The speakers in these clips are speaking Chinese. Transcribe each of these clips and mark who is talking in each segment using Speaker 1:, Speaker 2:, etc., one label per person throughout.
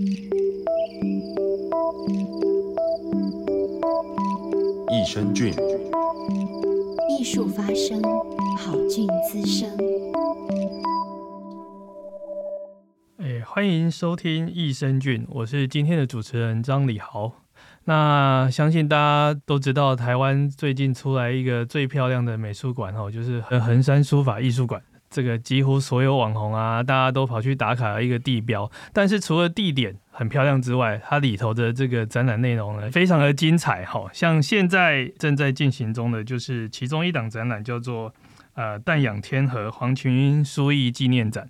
Speaker 1: 益生菌。
Speaker 2: 艺术发声，好菌滋生。
Speaker 3: 哎，欢迎收听益生菌，我是今天的主持人张李豪。那相信大家都知道，台湾最近出来一个最漂亮的美术馆哦，就是横山书法艺术馆。这个几乎所有网红啊，大家都跑去打卡的一个地标。但是除了地点很漂亮之外，它里头的这个展览内容呢，非常的精彩哈。像现在正在进行中的，就是其中一档展览叫做呃“淡养天河黄群英书艺纪念展”。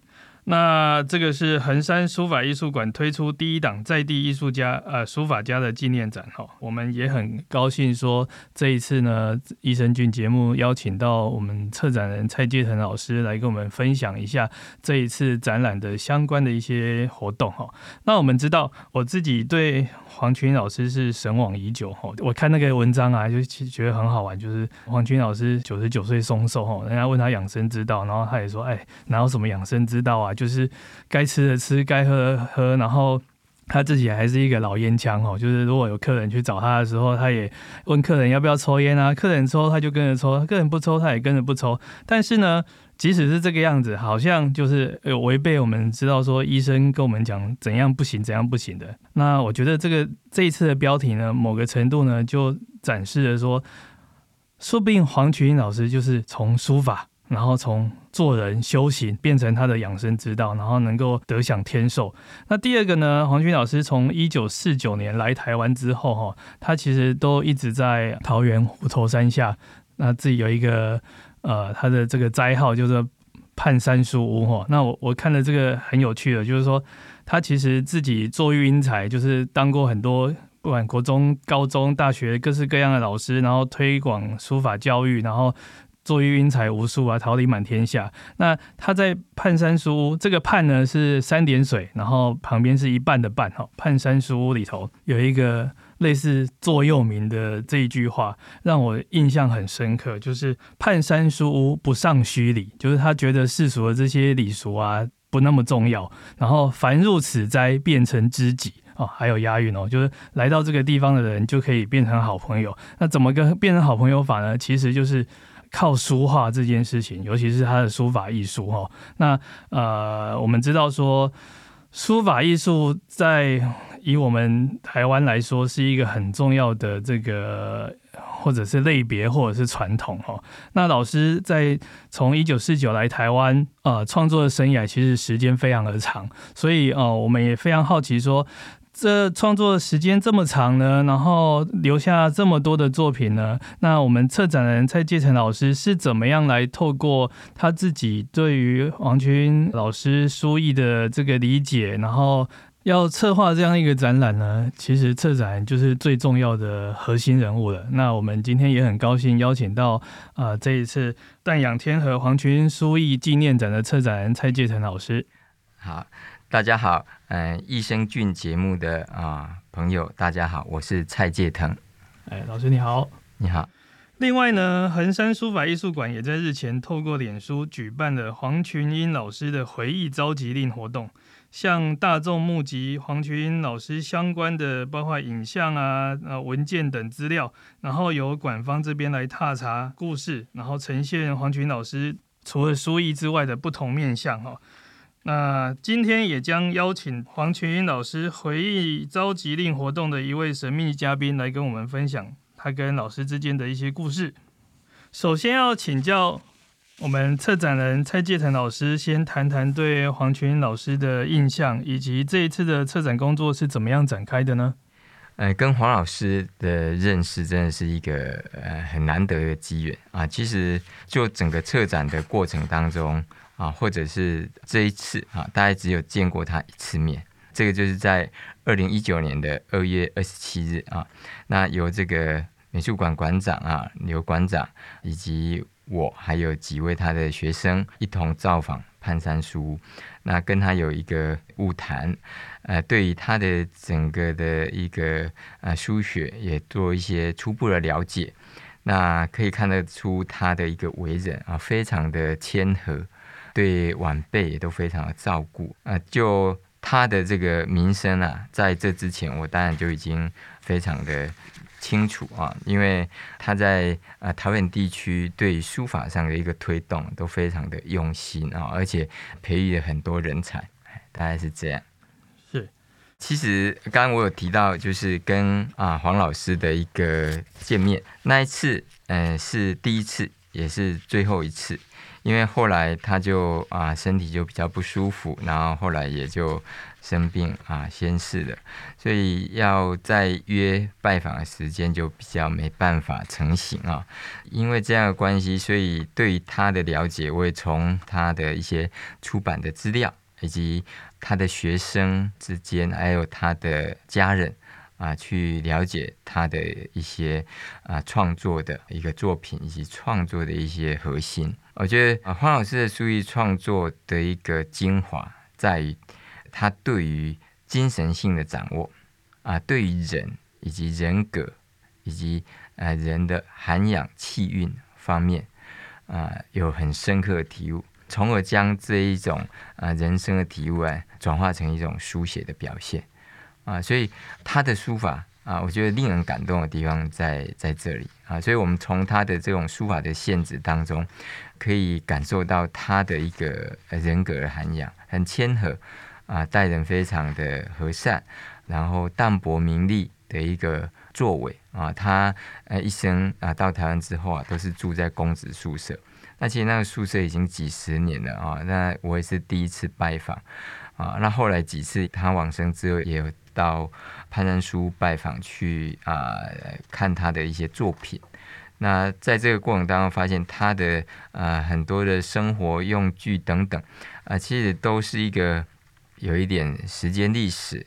Speaker 3: 那这个是横山书法艺术馆推出第一档在地艺术家呃书法家的纪念展哈，我们也很高兴说这一次呢，益生菌节目邀请到我们策展人蔡介腾老师来跟我们分享一下这一次展览的相关的一些活动哈。那我们知道我自己对黄群老师是神往已久哈，我看那个文章啊，就觉得很好玩，就是黄群老师九十九岁松寿哈，人家问他养生之道，然后他也说哎，哪有什么养生之道啊？就是该吃的吃，该喝的喝，然后他自己还是一个老烟枪哦。就是如果有客人去找他的时候，他也问客人要不要抽烟啊，客人抽他就跟着抽，客人不抽他也跟着不抽。但是呢，即使是这个样子，好像就是有违背我们知道说医生跟我们讲怎样不行，怎样不行的。那我觉得这个这一次的标题呢，某个程度呢，就展示了说，说不定黄群英老师就是从书法。然后从做人修行变成他的养生之道，然后能够得享天寿。那第二个呢？黄群英老师从一九四九年来台湾之后，哈，他其实都一直在桃园虎头山下，那自己有一个呃，他的这个斋号就是判山书屋，哈。那我我看了这个很有趣的，就是说他其实自己做育英才，就是当过很多不管国中、高中、大学各式各样的老师，然后推广书法教育，然后。作育英才无数啊，桃李满天下。那他在判山书屋，这个泮呢是三点水，然后旁边是一半的半哈。判山书屋里头有一个类似座右铭的这一句话，让我印象很深刻，就是判山书屋不尚虚礼，就是他觉得世俗的这些礼俗啊不那么重要。然后凡入此斋，变成知己哦，还有押韵哦，就是来到这个地方的人就可以变成好朋友。那怎么个变成好朋友法呢？其实就是。靠书画这件事情，尤其是他的书法艺术哈。那呃，我们知道说，书法艺术在以我们台湾来说，是一个很重要的这个，或者是类别，或者是传统哈。那老师在从一九四九来台湾呃创作的生涯，其实时间非常的长，所以呃，我们也非常好奇说。这创作时间这么长呢，然后留下这么多的作品呢，那我们策展人蔡介成老师是怎么样来透过他自己对于黄群老师书艺的这个理解，然后要策划这样一个展览呢？其实策展人就是最重要的核心人物了。那我们今天也很高兴邀请到啊、呃、这一次淡氧天和黄群书艺纪念展的策展人蔡介成老师。
Speaker 4: 好。大家好，嗯，益生菌节目的啊朋友，大家好，我是蔡介腾。
Speaker 3: 哎，老师你好，
Speaker 4: 你好。
Speaker 3: 另外呢，衡山书法艺术馆也在日前透过脸书举办了黄群英老师的回忆召集令活动，向大众募集黄群英老师相关的包括影像啊、呃文件等资料，然后由馆方这边来踏查故事，然后呈现黄群英老师除了书艺之外的不同面向哈。那今天也将邀请黄群英老师回忆召集令活动的一位神秘嘉宾来跟我们分享他跟老师之间的一些故事。首先要请教我们策展人蔡介腾老师，先谈谈对黄群英老师的印象，以及这一次的策展工作是怎么样展开的呢？
Speaker 4: 呃，跟黄老师的认识真的是一个呃很难得的机缘啊。其实就整个策展的过程当中。啊，或者是这一次啊，大概只有见过他一次面。这个就是在二零一九年的二月二十七日啊，那由这个美术馆馆长啊刘馆长以及我还有几位他的学生一同造访潘山书屋，那跟他有一个晤谈，呃，对于他的整个的一个呃书学也做一些初步的了解。那可以看得出他的一个为人啊，非常的谦和。对晚辈也都非常的照顾啊，就他的这个名声啊，在这之前我当然就已经非常的清楚啊，因为他在呃桃园地区对书法上的一个推动都非常的用心啊，而且培育了很多人才，大概是这样。
Speaker 3: 是，
Speaker 4: 其实刚刚我有提到，就是跟啊黄老师的一个见面，那一次，嗯、呃，是第一次，也是最后一次。因为后来他就啊身体就比较不舒服，然后后来也就生病啊先逝了，所以要再约拜访的时间就比较没办法成型啊。因为这样的关系，所以对于他的了解，我也从他的一些出版的资料，以及他的学生之间，还有他的家人。啊，去了解他的一些啊创作的一个作品，以及创作的一些核心。我觉得啊，黄老师的书艺创作的一个精华，在于他对于精神性的掌握啊，对于人以及人格以及呃人的涵养气韵方面啊，有很深刻的体悟，从而将这一种啊人生的体悟啊，转化成一种书写的表现。啊，所以他的书法啊，我觉得令人感动的地方在在这里啊。所以我们从他的这种书法的限制当中，可以感受到他的一个人格的涵养，很谦和啊，待人非常的和善，然后淡泊名利的一个作为啊。他呃一生啊到台湾之后啊，都是住在公子宿舍。那其实那个宿舍已经几十年了啊。那我也是第一次拜访啊。那后来几次他往生之后也有。到潘山书拜访去啊、看他的一些作品。那在这个过程当中，发现他的啊、呃、很多的生活用具等等啊、其实都是一个有一点时间历史。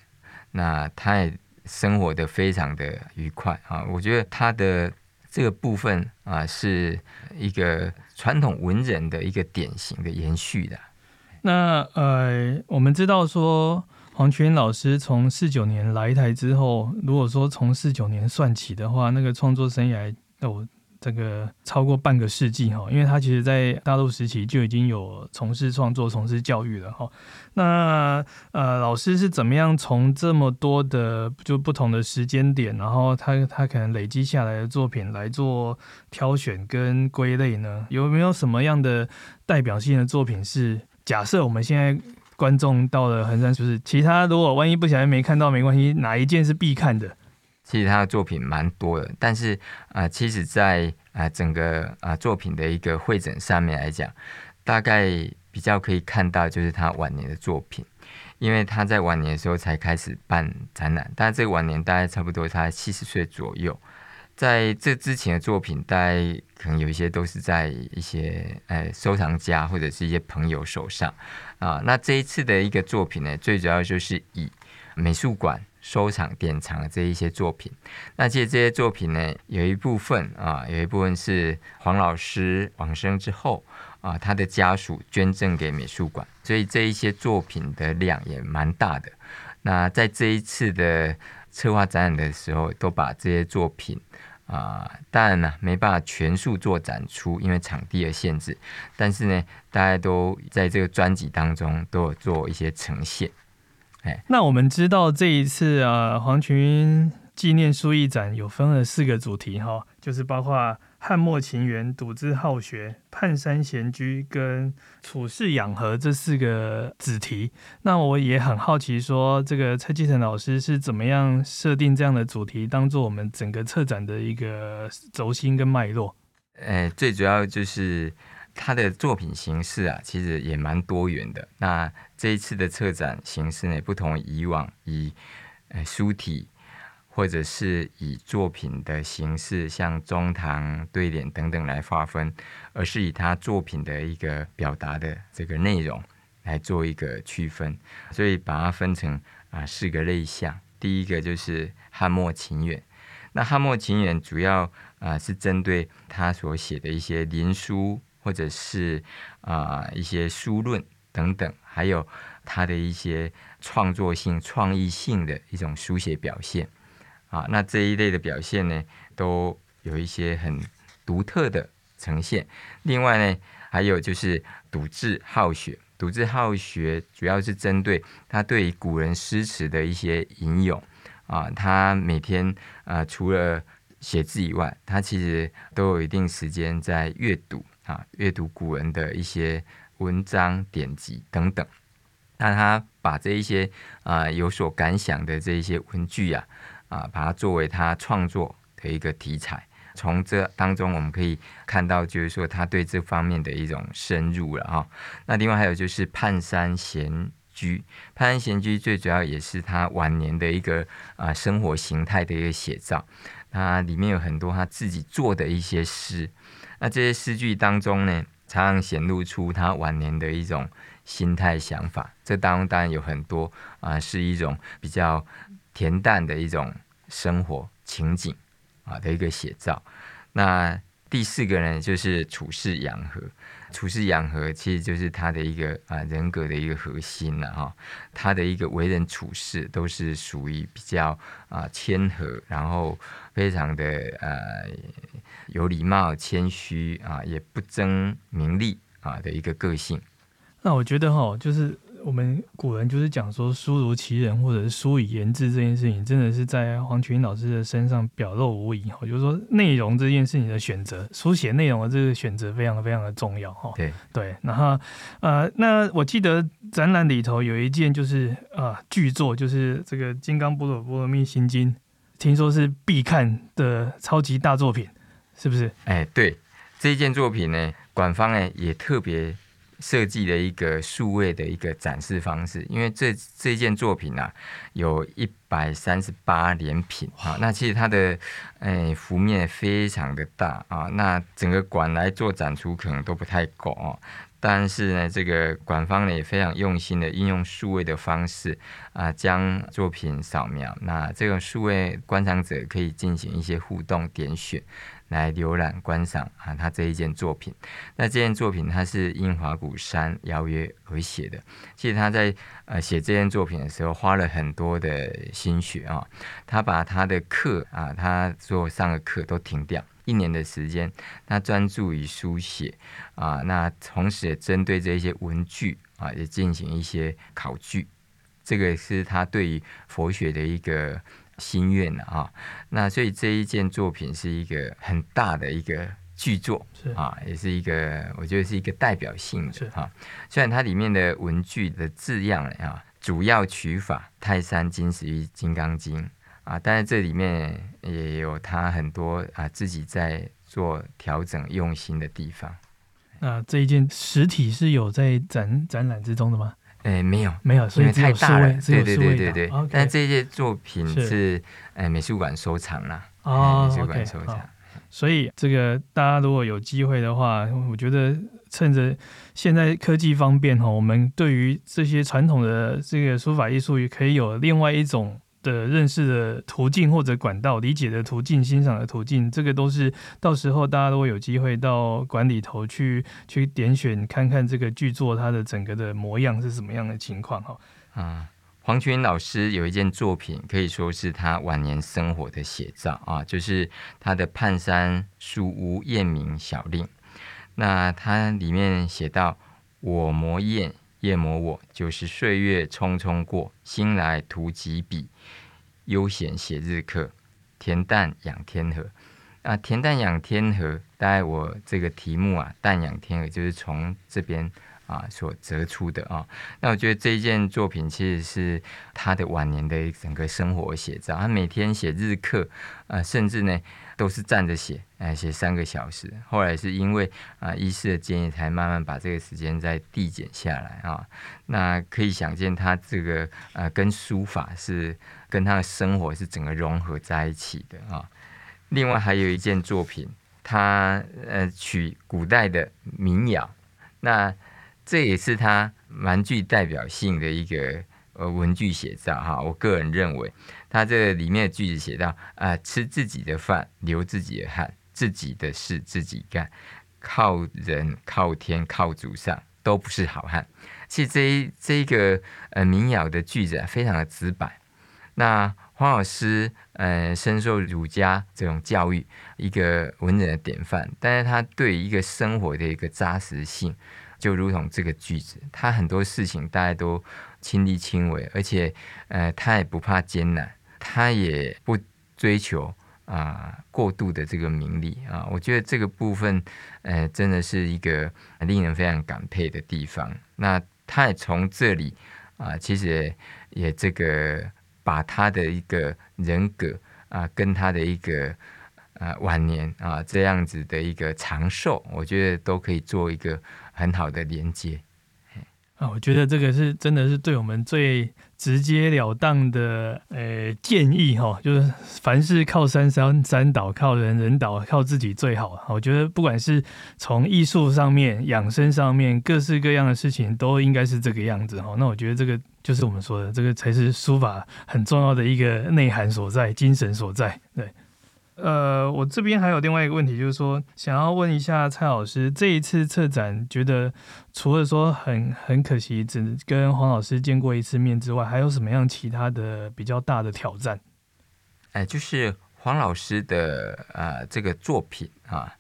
Speaker 4: 那他也生活的非常的愉快啊。我觉得他的这个部分啊，是一个传统文人的一个典型的延续的。
Speaker 3: 那呃，我们知道说。黄群老师从四九年来台之后，如果说从四九年算起的话，那个创作生涯有这个超过半个世纪哈，因为他其实在大陆时期就已经有从事创作、从事教育了哈。那呃，老师是怎么样从这么多的就不同的时间点，然后他他可能累积下来的作品来做挑选跟归类呢？有没有什么样的代表性的作品是假设我们现在？观众到了横山，就是其他如果万一不小心没看到没关系，哪一件是必看的？
Speaker 4: 其实他的作品蛮多的，但是啊、其实在啊、整个啊、作品的一个会诊上面来讲，大概比较可以看到就是他晚年的作品，因为他在晚年的时候才开始办展览，但这个晚年大概差不多他七十岁左右。在这之前的作品，大概可能有一些都是在一些呃收藏家或者是一些朋友手上啊。那这一次的一个作品呢，最主要就是以美术馆收藏典藏的这一些作品。那其实这些作品呢，有一部分啊，有一部分是黄老师往生之后啊，他的家属捐赠给美术馆，所以这一些作品的量也蛮大的。那在这一次的策划展览的时候，都把这些作品。啊，当然了，没办法全数做展出，因为场地的限制。但是呢，大家都在这个专辑当中都有做一些呈现。哎，
Speaker 3: 那我们知道这一次啊，黄群纪念书艺展有分了四个主题哈，就是包括。汉末情缘、笃字好学、泮山闲居跟处世养和这四个子题，那我也很好奇，说这个蔡继成老师是怎么样设定这样的主题，当做我们整个策展的一个轴心跟脉络？
Speaker 4: 呃，最主要就是他的作品形式啊，其实也蛮多元的。那这一次的策展形式呢，不同以往以呃书体。或者是以作品的形式，像中堂、对联等等来划分，而是以他作品的一个表达的这个内容来做一个区分，所以把它分成啊四个类项。第一个就是汉末情远，那汉末情远主要啊是针对他所写的一些林书，或者是啊一些书论等等，还有他的一些创作性、创意性的一种书写表现。啊，那这一类的表现呢，都有一些很独特的呈现。另外呢，还有就是笃字好学，笃志好学主要是针对他对于古人诗词的一些引用啊，他每天啊除了写字以外，他其实都有一定时间在阅读啊，阅读古人的一些文章典籍等等。那他把这一些啊有所感想的这一些文句啊啊，把它作为他创作的一个题材。从这当中我们可以看到，就是说他对这方面的一种深入了哈。那另外还有就是《泮山闲居》，《泮山闲居》最主要也是他晚年的一个啊生活形态的一个写照。它里面有很多他自己做的一些诗，那这些诗句当中呢，常常显露出他晚年的一种心态想法。这当中当然有很多啊，是一种比较恬淡的一种生活情景啊的一个写照。那第四个呢，就是处世养和。处世养和其实就是他的一个啊人格的一个核心了哈。他的一个为人处事都是属于比较啊谦和，然后非常的呃有礼貌、谦虚啊，也不争名利啊的一个个性。
Speaker 3: 那我觉得哈，就是。我们古人就是讲说“书如其人”或者是“书以言志”这件事情，真的是在黄群老师的身上表露无遗哈。就是说，内容这件事情的选择，书写内容的这个选择非常非常的重要哈。
Speaker 4: 对
Speaker 3: 对，然后呃，那我记得展览里头有一件就是啊巨作，就是这个《金刚般若波罗蜜心经》，听说是必看的超级大作品，是不是？
Speaker 4: 哎，对，这一件作品呢，馆方呢也特别。设计的一个数位的一个展示方式，因为这这件作品啊，有一百三十八连品啊，那其实它的诶幅面非常的大啊，那整个馆来做展出可能都不太够哦。但是呢，这个馆方呢也非常用心的应用数位的方式啊，将作品扫描，那这个数位观赏者可以进行一些互动点选。来浏览观赏啊，他这一件作品。那这件作品他是因华鼓山邀约而写的。其实他在呃写这件作品的时候，花了很多的心血啊。他把他的课啊，他所有上的课都停掉一年的时间，他专注于书写啊。那同时也针对这些文句啊，也进行一些考据。这个是他对于佛学的一个。心愿了啊，那所以这一件作品是一个很大的一个巨作啊，也是一个我觉得是一个代表性的啊。虽然它里面的文具的字样啊，主要取法《泰山金石》与《金刚经》啊，但是这里面也有他很多啊自己在做调整用心的地方。
Speaker 3: 那这一件实体是有在展展览之中的吗？
Speaker 4: 哎，没有，
Speaker 3: 没有，所以太大了。对对对对
Speaker 4: 对。但这些作品是哎美术馆收藏啦。
Speaker 3: 哦，
Speaker 4: 美术馆收藏。
Speaker 3: 所以这个大家如果有机会的话，我觉得趁着现在科技方便哈，我们对于这些传统的这个书法艺术也可以有另外一种。的认识的途径或者管道，理解的途径，欣赏的途径，这个都是到时候大家都有机会到馆里头去去点选看看这个剧作它的整个的模样是什么样的情况哈。
Speaker 4: 啊，黄群老师有一件作品可以说是他晚年生活的写照啊，就是他的《泮山书屋宴茗小令》。那他里面写到：“我磨砚，夜磨我，就是岁月匆匆过，心来涂几笔。”悠闲写日课，恬淡养天和啊，恬淡养天和。大概我这个题目啊，淡养天和就是从这边啊所折出的啊。那我觉得这一件作品其实是他的晚年的整个生活写照。他每天写日课啊，甚至呢都是站着写，哎，写三个小时。后来是因为啊医师的建议，才慢慢把这个时间再递减下来啊。那可以想见，他这个呃跟书法是。跟他的生活是整个融合在一起的啊。另外还有一件作品，他呃取古代的民谣，那这也是他蛮具代表性的一个呃文具写照哈。我个人认为，他这里面的句子写到啊、吃自己的饭，流自己的汗，自己的事自己干，靠人靠天靠祖上都不是好汉。其实这一这一个呃民谣的句子啊，非常的直白。那黄老师，呃，深受儒家这种教育，一个文人的典范，但是他对一个生活的一个扎实性，就如同这个句子，他很多事情大家都亲力亲为，而且呃，他也不怕艰难，他也不追求啊、过度的这个名利啊。我觉得这个部分呃，真的是一个令人非常感佩的地方。那他也从这里啊、其实也，也这个把他的一个人格啊、跟他的一个。啊，晚年啊，这样子的一个长寿，我觉得都可以做一个很好的连接。
Speaker 3: 啊，我觉得这个是真的是对我们最直截了当的呃建议哈，就是凡事靠山山山倒，靠人人倒，靠自己最好。我觉得不管是从艺术上面、养生上面，各式各样的事情都应该是这个样子哈。那我觉得这个就是我们说的，这个才是书法很重要的一个内涵所在、精神所在。对。呃，我这边还有另外一个问题，就是说，想要问一下蔡老师，这一次策展，觉得除了说很很可惜只跟黄老师见过一次面之外，还有什么样其他的比较大的挑战？
Speaker 4: 哎，就是黄老师的呃这个作品啊，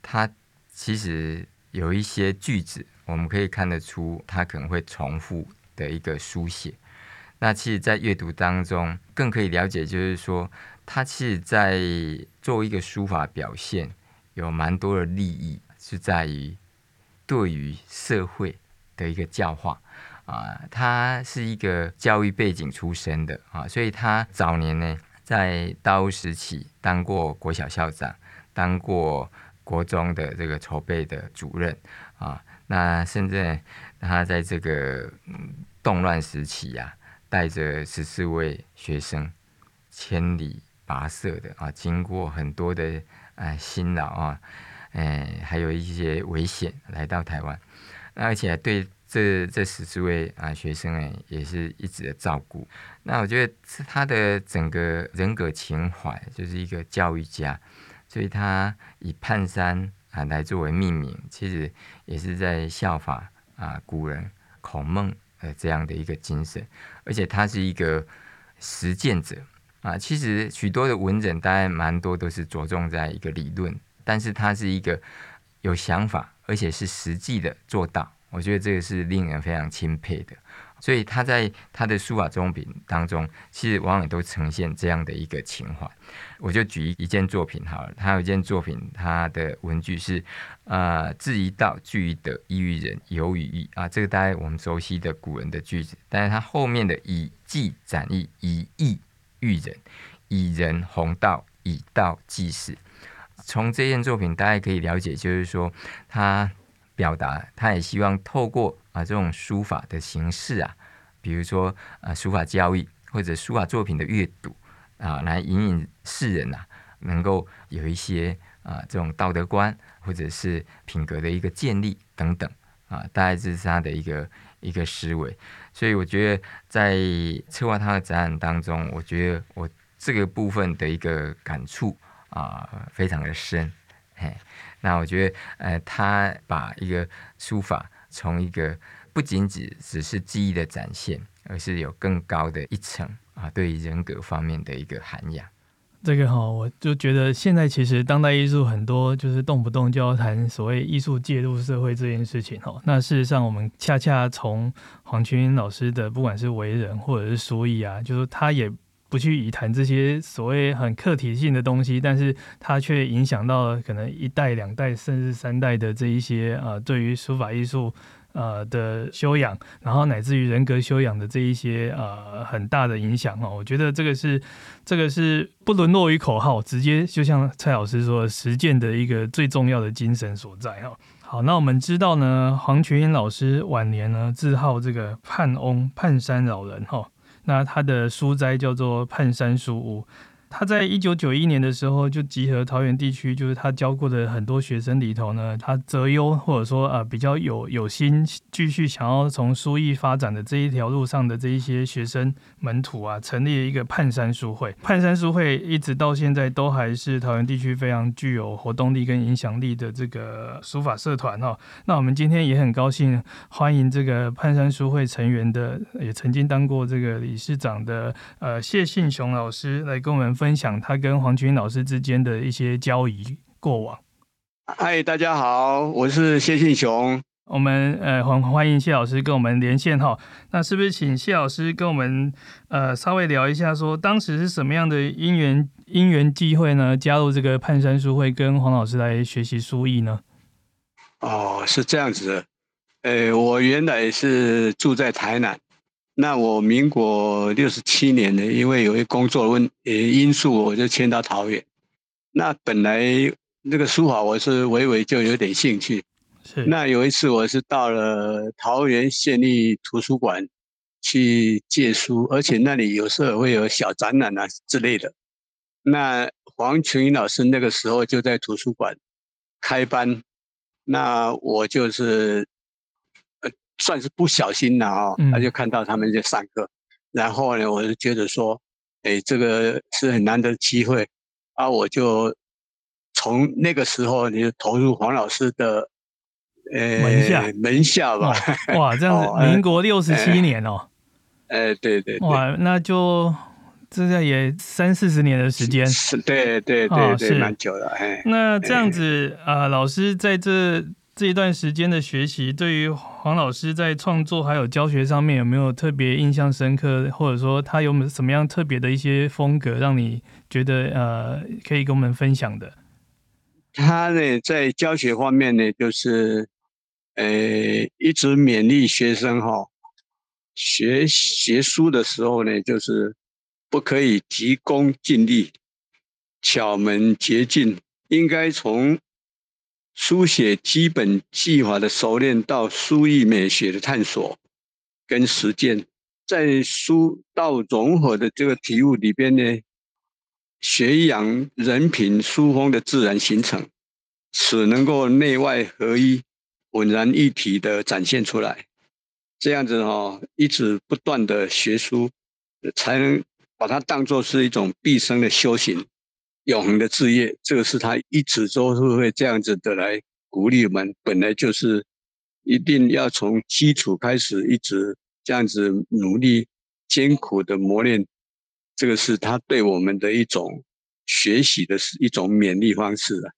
Speaker 4: 他其实有一些句子，我们可以看得出他可能会重复的一个书写。那其实，在阅读当中，更可以了解，就是说。他其实，在作为一个书法表现，有蛮多的利益，是在于对于社会的一个教化啊。他是一个教育背景出身的啊，所以他早年呢，在大陆时期当过国小校长，当过国中的这个筹备的主任啊。那甚至他在这个动乱时期呀、啊，带着十四位学生千里。跋涉的啊，经过很多的啊辛劳啊，哎，还有一些危险来到台湾，而且对这这十四位啊学生哎，也是一直的照顾。那我觉得是他的整个人格情怀就是一个教育家，所以他以泮山啊来作为命名，其实也是在效法啊古人孔孟的这样的一个精神，而且他是一个实践者。啊，其实许多的文人，当然蛮多都是着重在一个理论，但是他是一个有想法，而且是实际的做到。我觉得这个是令人非常钦佩的。所以他在他的书法作品当中，其实往往都呈现这样的一个情怀。我就举一件作品好了，他有一件作品，他的文句是啊，志于道，聚于德，异于仁，游于义啊。这个大概我们熟悉的古人的句子，但是他后面的以技展义，以义。育人，以人弘道，以道济世。从这件作品，大家可以了解，就是说他表达，他也希望透过啊这种书法的形式啊，比如说啊书法教育或者书法作品的阅读啊，来引领世人呐、啊，能够有一些啊这种道德观或者是品格的一个建立等等啊，大概这是他的一个一个思维。所以我觉得，在策划他的展览当中，我觉得我这个部分的一个感触啊、非常的深。嘿，那我觉得，呃，他把一个书法从一个不仅仅只是技艺的展现，而是有更高的一层啊，对于人格方面的一个涵养。
Speaker 3: 这个哈，我就觉得现在其实当代艺术很多就是动不动就要谈所谓艺术介入社会这件事情哈。那事实上，我们恰恰从黄群老师的不管是为人或者是书艺啊，就是他也不去以谈这些所谓很客体性的东西，但是他却影响到了可能一代、两代甚至三代的这一些啊，对于书法艺术。呃的修养，然后乃至于人格修养的这一些呃很大的影响哈，我觉得这个是这个是不沦落于口号，直接就像蔡老师说，实践的一个最重要的精神所在哈。好，那我们知道呢，黄群英老师晚年呢自号这个泮翁泮山老人哈，那他的书斋叫做泮山书屋。他在一九九一年的时候就集合桃园地区，就是他教过的很多学生里头呢，他择优或者说啊、呃、比较有有心继续想要从书艺发展的这一条路上的这一些学生门徒啊，成立了一个泮山书会。泮山书会一直到现在都还是桃园地区非常具有活动力跟影响力的这个书法社团哈。那我们今天也很高兴欢迎这个泮山书会成员的，也曾经当过这个理事长的呃谢信雄老师来跟我们。分享他跟黄群老师之间的一些交易过往。
Speaker 1: 嗨，大家好，我是谢信雄。
Speaker 3: 我们呃欢欢迎谢老师跟我们连线哈。那是不是请谢老师跟我们呃稍微聊一下，说当时是什么样的因缘因缘机会呢？加入这个盼山书会，跟黄老师来学习书艺呢？
Speaker 1: 哦，是这样子的。呃，我原来是住在台南，那我民国六十七年呢，因为有一工作问呃因素，我就迁到桃园。那本来那个书法我是微微就有点兴趣。是。那有一次我是到了桃园县立图书馆去借书，而且那里有时候会有小展览啊之类的。那黄群英老师那个时候就在图书馆开班，那我就是。算是不小心了哦，他就看到他们在上课，嗯、然后呢，我就觉得说，哎，这个是很难得的机会，啊，我就从那个时候你就投入黄老师的呃门下门下吧。
Speaker 3: 哇，这样民国六十七年哦。
Speaker 1: 哎，对对，对。
Speaker 3: 哇，那就这个也三四十年的时间。
Speaker 1: 是，对对对对，哦、是蛮久了。哎，
Speaker 3: 那这样子啊、呃，老师在这。这一段时间的学习，对于黄老师在创作还有教学上面有没有特别印象深刻，或者说他有没有什么样特别的一些风格，让你觉得呃可以跟我们分享的？
Speaker 1: 他呢，在教学方面呢，就是呃一直勉励学生哈、哦，学学书的时候呢，就是不可以急功近利、巧门捷径，应该从。书写基本技法的熟练到书艺美学的探索跟实践，在书道融合的这个体悟里边呢，学养人品书风的自然形成，使能够内外合一、浑然一体的展现出来。这样子哦，一直不断的学书，才能把它当作是一种毕生的修行。永恒的志业，这个是他一直都是会这样子的来鼓励我们。本来就是一定要从基础开始，一直这样子努力、艰苦的磨练，这个是他对我们的一种学习的是一种勉励方式啊。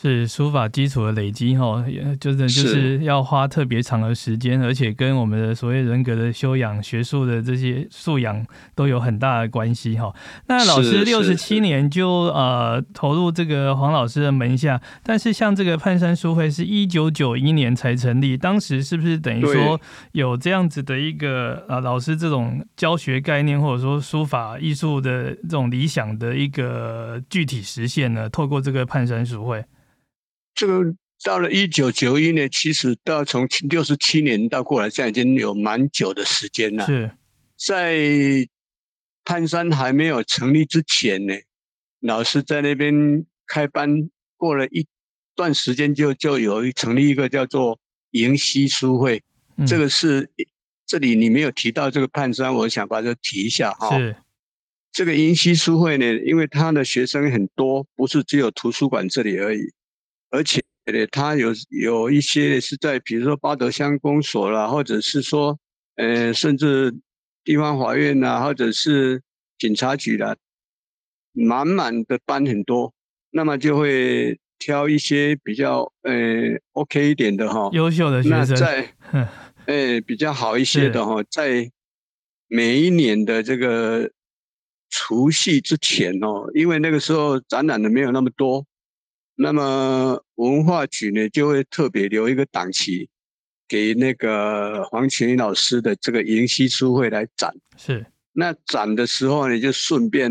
Speaker 3: 是书法基础的累积哈，就是就是要花特别长的时间，而且跟我们的所谓人格的修养、学术的这些素养都有很大的关系哈。那老师六十七年就呃投入这个黄老师的门下，但是像这个泮山书会是一九九一年才成立，当时是不是等于说有这样子的一个呃老师这种教学概念，或者说书法艺术的这种理想的一个具体实现呢？透过这个泮山书会。
Speaker 1: 这个到了一九九一年，其实到从六十七年到过来，现在已经有蛮久的时间了。是，在泮山还没有成立之前呢，老师在那边开班，过了一段时间就就有成立一个叫做迎曦书会。嗯、这个是这里你没有提到这个泮山，我想把这提一下哈。是，这个迎曦书会呢，因为他的学生很多，不是只有图书馆这里而已。而且呢，他有有一些是在，比如说八德乡公所啦，或者是说，呃，甚至地方法院呐，或者是警察局啦，满满的班很多，那么就会挑一些比较呃 OK 一点的哈，
Speaker 3: 优秀的学生，
Speaker 1: 那在呃比较好一些的哈，在每一年的这个除夕之前哦，因为那个时候展览的没有那么多。那么文化局呢，就会特别留一个档期，给那个黄群英老师的这个迎新书会来展。是，那展的时候呢，就顺便，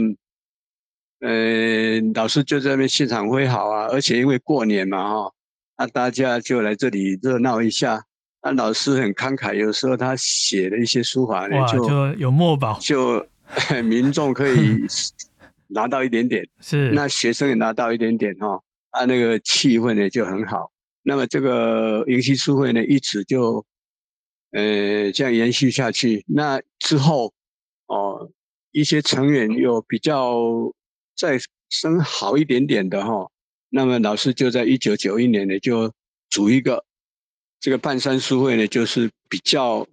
Speaker 1: 呃，老师就在那边现场挥毫啊，而且因为过年嘛，哈，那大家就来这里热闹一下。那老师很慷慨，有时候他写的一些书法呢，就，
Speaker 3: 就有墨宝，
Speaker 1: 就 民众可以 拿到一点点，
Speaker 3: 是，
Speaker 1: 那学生也拿到一点点，哈。啊，那个气氛呢就很好。那么这个迎曦书会呢，一直就呃这样延续下去。那之后哦，一些成员又比较再升好一点点的哈、哦，那么老师就在一九九一年呢，就组一个这个半山书会呢，就是比较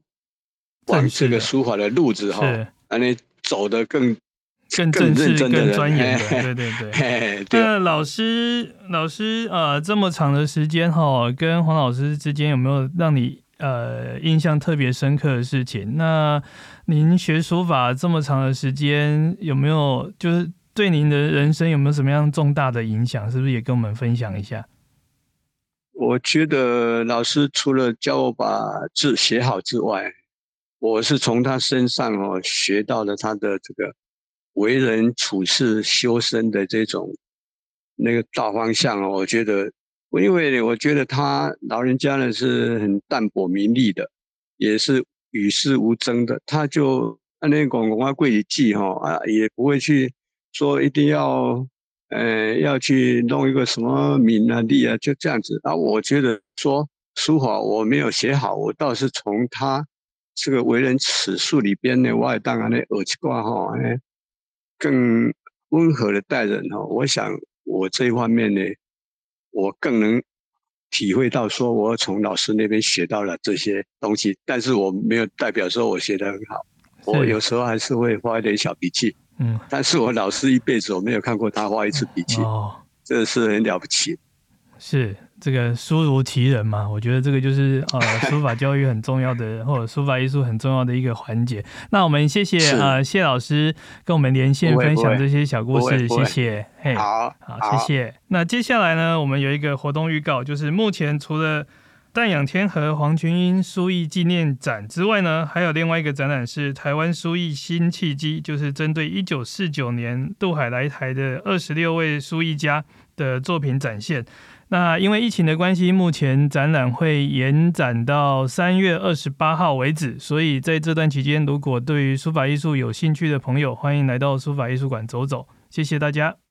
Speaker 1: 往这个书法的路子哈，啊，那走得更
Speaker 3: 更正式、更专业的。
Speaker 1: 嘿
Speaker 3: 对对
Speaker 1: 对。
Speaker 3: 那老师，老师呃，这么长的时间哈，跟黄老师之间有没有让你呃印象特别深刻的事情？那您学书法这么长的时间，有没有就是对您的人生有没有什么样重大的影响？是不是也跟我们分享一下？
Speaker 1: 我觉得老师除了教我把字写好之外，我是从他身上哦学到了他的这个为人处事、修身的这种那个大方向哦。我觉得，因为我觉得他老人家呢是很淡泊名利的，也是与世无争的。他就按那广广话贵语记哈啊，也不会去说一定要。呃，要去弄一个什么名啊、利啊，就这样子。啊，我觉得说书法我没有写好，我倒是从他这个为人处事里边呢，我也当然的耳机挂哈，哎，更温和的待人哈。我想我这一方面呢，我更能体会到说，我从老师那边学到了这些东西，但是我没有代表说我学得很好，我有时候还是会发一点小脾气。嗯，但是我老师一辈子我没有看过他发一次脾气，哦，这是很了不起。
Speaker 3: 是这个书如其人嘛？我觉得这个就是呃 书法教育很重要的，或者书法艺术很重要的一个环节。那我们谢谢呃谢老师跟我们连线分享这些小故事，谢谢。嘿，好，好，谢谢。那接下来呢，我们有一个活动预告，就是目前除了淡养天和黄群英书艺纪念展之外呢，还有另外一个展览是台湾书艺新契机，就是针对一九四九年渡海来台的二十六位书艺家的作品展现。那因为疫情的关系，目前展览会延展到三月二十八号为止，所以在这段期间，如果对于书法艺术有兴趣的朋友，欢迎来到书法艺术馆走走。谢谢大家。